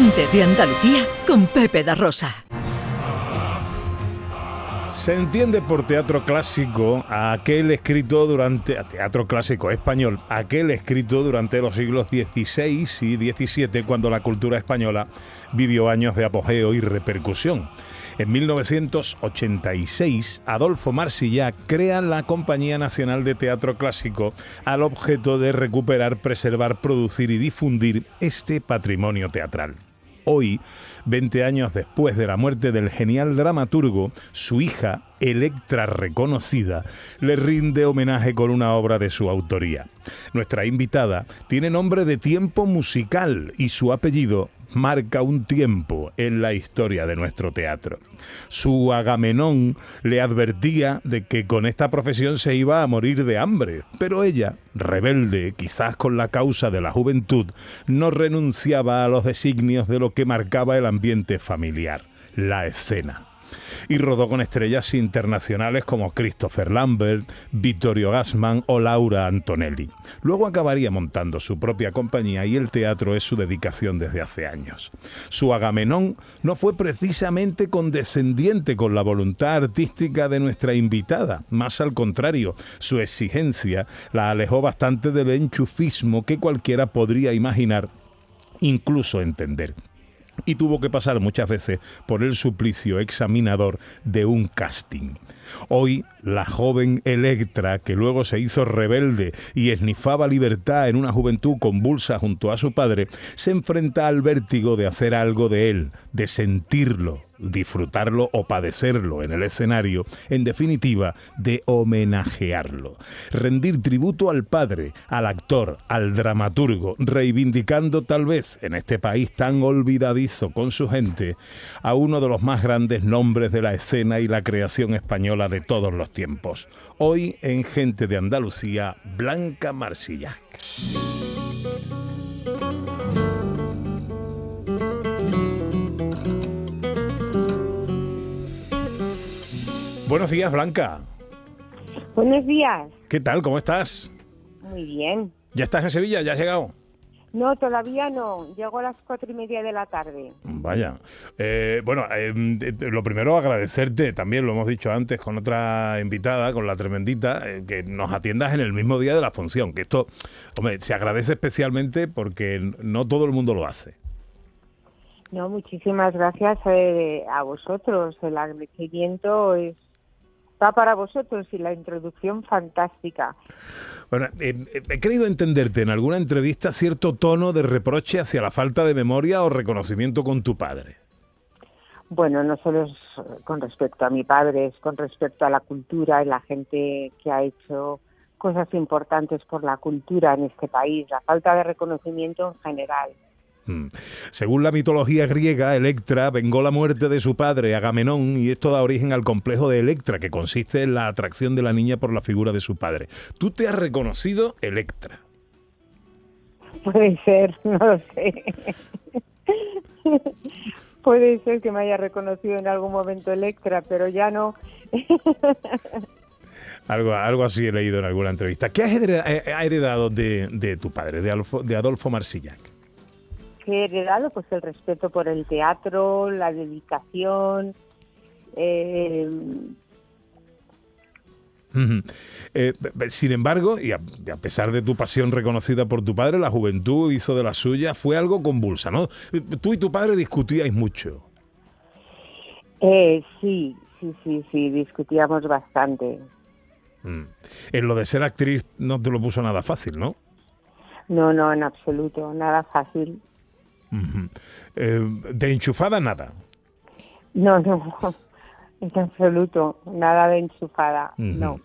De Andalucía con Pepe da Rosa. Se entiende por teatro clásico aquel escrito durante teatro clásico español, aquel escrito durante los siglos XVI y XVII cuando la cultura española vivió años de apogeo y repercusión. En 1986, Adolfo Marsillac crea la Compañía Nacional de Teatro Clásico al objeto de recuperar, preservar, producir y difundir este patrimonio teatral. Hoy, 20 años después de la muerte del genial dramaturgo, su hija, Electra reconocida, le rinde homenaje con una obra de su autoría. Nuestra invitada tiene nombre de tiempo musical y su apellido marca un tiempo en la historia de nuestro teatro. Su Agamenón le advertía de que con esta profesión se iba a morir de hambre, pero ella, rebelde quizás con la causa de la juventud, no renunciaba a los designios de lo que marcaba el ambiente familiar, la escena y rodó con estrellas internacionales como Christopher Lambert, Vittorio Gassman o Laura Antonelli. Luego acabaría montando su propia compañía y el teatro es su dedicación desde hace años. Su Agamenón no fue precisamente condescendiente con la voluntad artística de nuestra invitada, más al contrario, su exigencia la alejó bastante del enchufismo que cualquiera podría imaginar, incluso entender y tuvo que pasar muchas veces por el suplicio examinador de un casting. Hoy, la joven Electra, que luego se hizo rebelde y esnifaba libertad en una juventud convulsa junto a su padre, se enfrenta al vértigo de hacer algo de él, de sentirlo, disfrutarlo o padecerlo en el escenario, en definitiva, de homenajearlo. Rendir tributo al padre, al actor, al dramaturgo, reivindicando tal vez en este país tan olvidadizo con su gente a uno de los más grandes nombres de la escena y la creación española de todos los tiempos. Hoy en Gente de Andalucía, Blanca Marsillac. Buenos días, Blanca. Buenos días. ¿Qué tal? ¿Cómo estás? Muy bien. ¿Ya estás en Sevilla? ¿Ya has llegado? No, todavía no. Llego a las cuatro y media de la tarde. Vaya. Eh, bueno, eh, lo primero agradecerte, también lo hemos dicho antes con otra invitada, con la tremendita, eh, que nos atiendas en el mismo día de la función. Que esto, hombre, se agradece especialmente porque no todo el mundo lo hace. No, muchísimas gracias a vosotros. El agradecimiento es está para vosotros y la introducción fantástica. Bueno, eh, eh, he creído entenderte en alguna entrevista cierto tono de reproche hacia la falta de memoria o reconocimiento con tu padre. Bueno, no solo es con respecto a mi padre, es con respecto a la cultura y la gente que ha hecho cosas importantes por la cultura en este país, la falta de reconocimiento en general. Mm. Según la mitología griega, Electra vengó la muerte de su padre, Agamenón, y esto da origen al complejo de Electra, que consiste en la atracción de la niña por la figura de su padre. ¿Tú te has reconocido Electra? Puede ser, no lo sé. Puede ser que me haya reconocido en algún momento Electra, pero ya no. Algo, algo así he leído en alguna entrevista. ¿Qué has eh, heredado de, tu padre, de Adolfo, de Adolfo Marsillac? He heredado pues el respeto por el teatro, la dedicación. Eh, eh, sin embargo, y a, pesar de tu pasión reconocida por tu padre, la juventud hizo de la suya, fue algo convulsa, ¿no? Tú y tu padre discutíais mucho. Eh, sí, sí, sí, sí, discutíamos bastante. Mm. En lo de ser actriz no te lo puso nada fácil, ¿no? No, no, en absoluto, nada fácil. Eh, ¿De enchufada nada? No, no, en absoluto, nada de enchufada, no.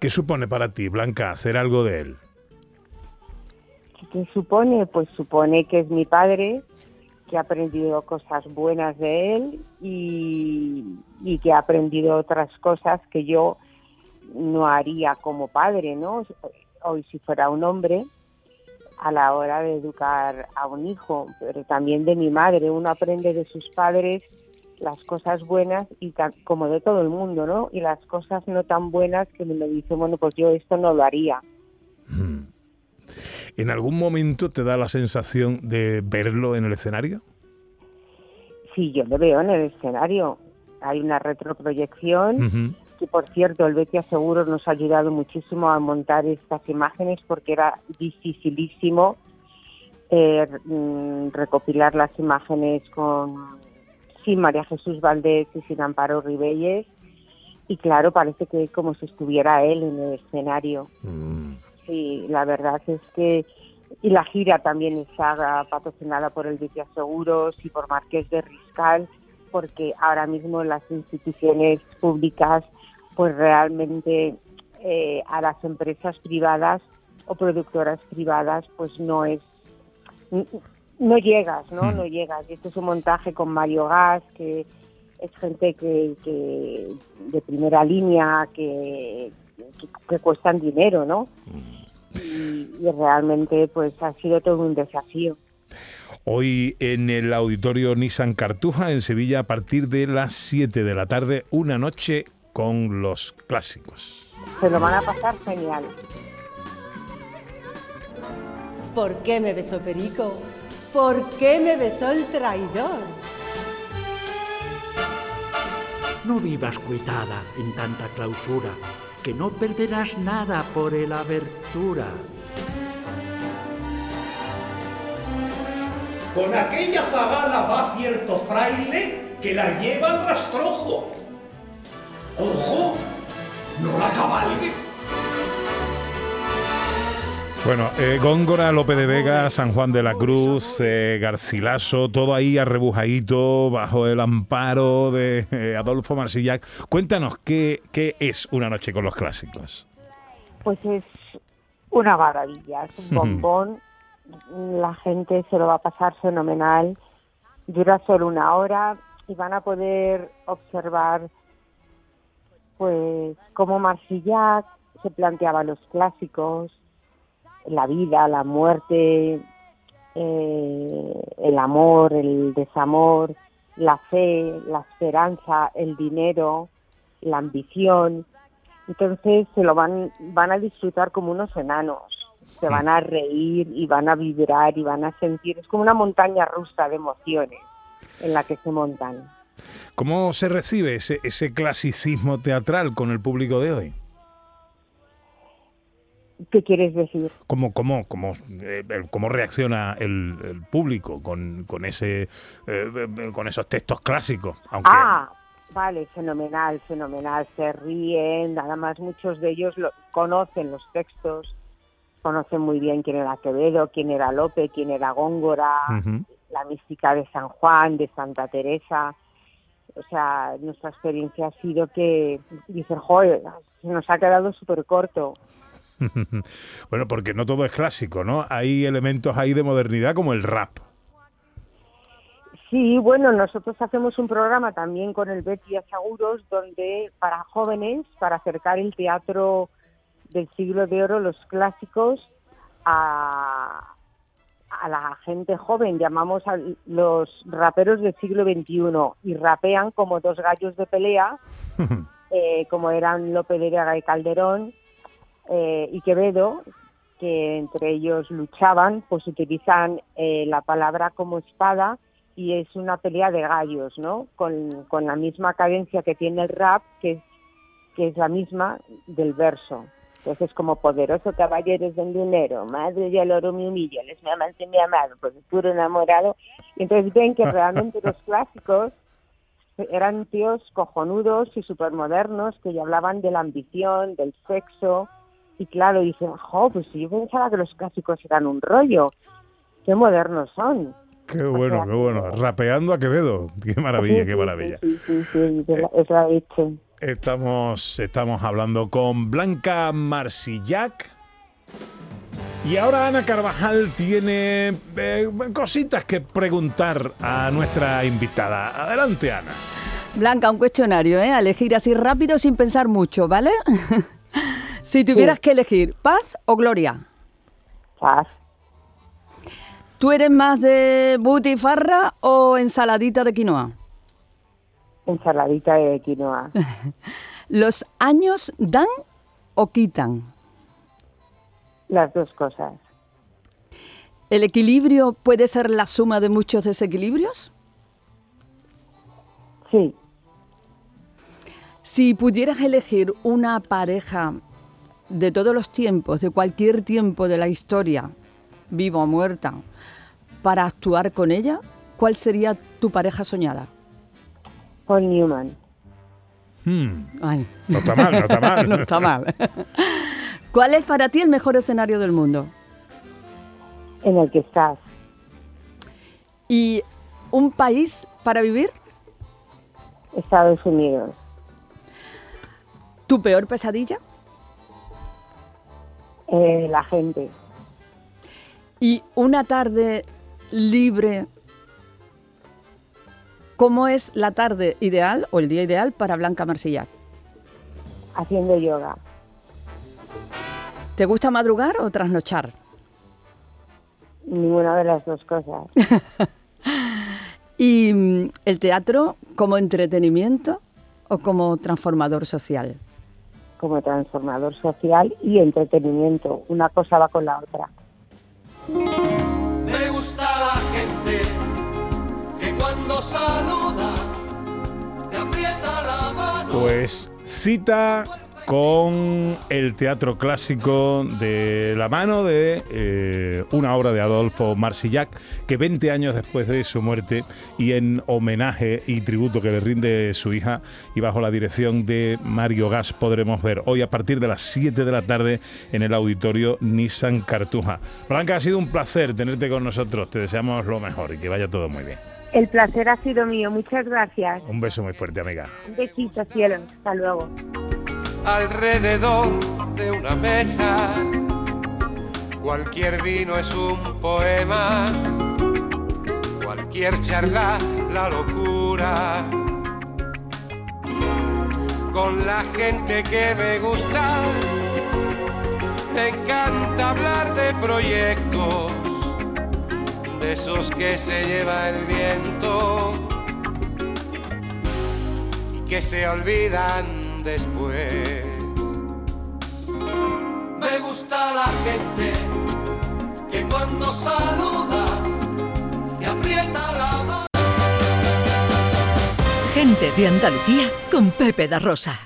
¿Qué supone para ti, Blanca, hacer algo de él? ¿Qué supone? Pues supone que es mi padre, que ha aprendido cosas buenas de él y, y que ha aprendido otras cosas que yo no haría como padre, ¿no? Hoy si fuera un hombre, a la hora de educar a un hijo, pero también de mi madre. Uno aprende de sus padres las cosas buenas y como de todo el mundo, ¿no? Y las cosas no tan buenas que me dice, bueno, pues yo esto no lo haría. Hmm. ¿En algún momento te da la sensación de verlo en el escenario? Sí, yo lo veo en el escenario. Hay una retroproyección. Que por cierto, el Betia Seguros nos ha ayudado muchísimo a montar estas imágenes porque era dificilísimo eh, mm, recopilar las imágenes con sin María Jesús Valdés y sin Amparo Ribelles y claro, parece que como si estuviera él en el escenario. Mm. Sí, la verdad es que y la gira también está patrocinada por el Vicia Seguros y por Marqués de Riscal, porque ahora mismo las instituciones públicas, pues realmente eh, a las empresas privadas o productoras privadas, pues no es no llegas, ¿no? Mm. No llegas. Y este es un montaje con Mario Gas, que es gente que, de primera línea, que, que, cuestan dinero, ¿no? Mm. Y, realmente pues ha sido todo un desafío. Hoy en el auditorio Nissan Cartuja en Sevilla a partir de las 7 de la tarde, una noche con los clásicos. Se lo van a pasar genial. ¿Por qué me besó Perico? ¿Por qué me besó el traidor? No vivas cuitada en tanta clausura, que no perderás nada por el abertura. Con aquella zagala va cierto fraile que la lleva al rastrojo. ¡Ojo! ¡No la cabalgue! Bueno, eh, Góngora, López de Vega, San Juan de la Cruz, eh, Garcilaso, todo ahí arrebujadito bajo el amparo de eh, Adolfo Marsillac. Cuéntanos, ¿qué, ¿qué es Una Noche con los Clásicos? Pues es una maravilla, es un bombón, la gente se lo va a pasar fenomenal, dura solo una hora y van a poder observar pues cómo Marsillac se planteaba los clásicos, la vida, la muerte, eh, el amor, el desamor, la fe, la esperanza, el dinero, la ambición. Entonces se lo van, van a disfrutar como unos enanos, se van a reír y van a vibrar y van a sentir, es como una montaña rusa de emociones en la que se montan. ¿Cómo se recibe ese, ese clasicismo teatral con el público de hoy? ¿Qué quieres decir? ¿Cómo, cómo, cómo, eh, cómo reacciona el, público con, con ese, eh, con esos textos clásicos? Aunque... Ah, vale, fenomenal, fenomenal. Se ríen, nada más muchos de ellos lo, conocen los textos, conocen muy bien quién era Quevedo, quién era Lope, quién era Góngora, la mística de San Juan, de Santa Teresa. O sea, nuestra experiencia ha sido que dicen, joder, se nos ha quedado súper corto bueno, porque no todo es clásico, ¿no? Hay elementos ahí de modernidad como el rap. Sí, bueno, nosotros hacemos un programa también con el Betty Seguros donde para jóvenes, para acercar el teatro del siglo de oro, los clásicos, a, a la gente joven, llamamos a los raperos del siglo XXI y rapean como dos gallos de pelea, eh, como eran Lope de Vega y Calderón, eh, y Quevedo, que entre ellos luchaban, pues utilizan eh, la palabra como espada y es una pelea de gallos, ¿no? Con, con la misma cadencia que tiene el rap, que es, que es la misma del verso. Entonces, como poderoso caballero es del dinero, madre el oro me humilla, les me amante mi amado, pues puro enamorado. Y entonces ven que realmente los clásicos eran tíos cojonudos y supermodernos que ya hablaban de la ambición, del sexo, y claro, dicen, jo, pues yo pensaba que los clásicos eran un rollo. Qué modernos son. Qué bueno, qué bueno. Rapeando a Quevedo. Qué maravilla, qué maravilla. Sí, sí, sí, es la hecho. Estamos, estamos hablando con Blanca Marsillac. Y ahora Ana Carvajal tiene eh, cositas que preguntar a nuestra invitada. Adelante, Ana. Blanca, un cuestionario, ¿eh? A elegir así rápido sin pensar mucho, ¿vale? Si tuvieras que elegir, ¿paz o gloria? Paz. ¿Tú eres más de butifarra o ensaladita de quinoa? Ensaladita de quinoa. ¿Los años dan o quitan? Las dos cosas. ¿El equilibrio puede ser la suma de muchos desequilibrios? Sí, Si pudieras elegir una pareja de todos los tiempos, de cualquier tiempo de la historia, viva o muerta, para actuar con ella, ¿cuál sería tu pareja soñada? Paul Newman. Hmm, Ay, no está mal, no está mal. no está mal. ¿Cuál es para ti el mejor escenario del mundo? En el que estás. ¿Y un país para vivir? Estados Unidos. ¿Tu peor pesadilla? Eh, la gente. ¿Y una tarde libre? ¿Cómo es la tarde ideal o el día ideal para Blanca Marsillac? Haciendo yoga. ¿Te gusta madrugar o trasnochar? Ninguna de las dos cosas. ¿Y mm, el teatro como entretenimiento o como transformador social? Como transformador social y entretenimiento. Una cosa va con la otra. Pues cita con el teatro clásico de la mano de eh, una obra de Adolfo Marsillac que 20 años después de su muerte y en homenaje y tributo que le rinde su hija y bajo la dirección de Mario Gas podremos ver hoy a partir de las 7 de la tarde en el auditorio Nissan Cartuja. Blanca, ha sido un placer tenerte con nosotros, te deseamos lo mejor y que vaya todo muy bien. El placer ha sido mío. Muchas gracias. Un beso muy fuerte, amiga. Un besito, cielo. Hasta luego. alrededor de una mesa. Cualquier vino es un poema, cualquier charla la locura. Con la gente que me gusta, me encanta hablar de proyectos, de esos que se lleva el viento y que se olvidan después. Me gusta la gente que cuando saluda te aprieta la mano. Gente de Andalucía con Pepe da Rosa.